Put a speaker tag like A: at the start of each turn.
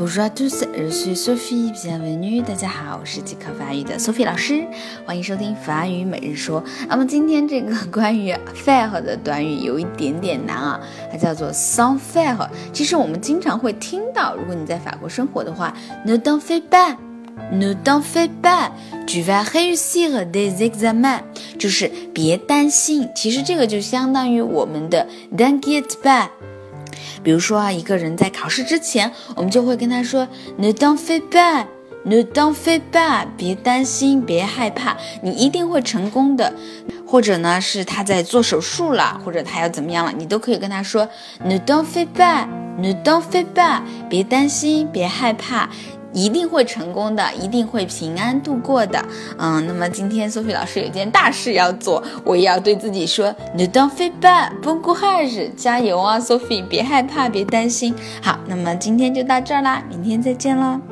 A: Bonjour à tous, je suis Sophie. Bienvenue，大家好，我是即刻法语的 Sophie 老师，欢迎收听法语每日说。那么今天这个关于 faire 的短语有一点点难啊，它叫做 sans faire。其实我们经常会听到，如果你在法国生活的话，ne t'en fais pas。Ne t'en fais pas, tu vas réussir des examens，就是别担心。其实这个就相当于我们的 t'inquiète pas。比如说啊，一个人在考试之前，我们就会跟他说 Ne t'en fais pas, ne t'en fais pas，别担心，别害怕，你一定会成功的。或者呢，是他在做手术了，或者他要怎么样了，你都可以跟他说 Ne t'en fais pas, ne t'en fais pas，别担心，别害怕。一定会成功的，一定会平安度过的。嗯，那么今天 Sophie 老师有件大事要做，我也要对自己说：Ne t'en fais pas, bon courage，加油啊，Sophie，别害怕，别担心。好，那么今天就到这儿啦，明天再见喽。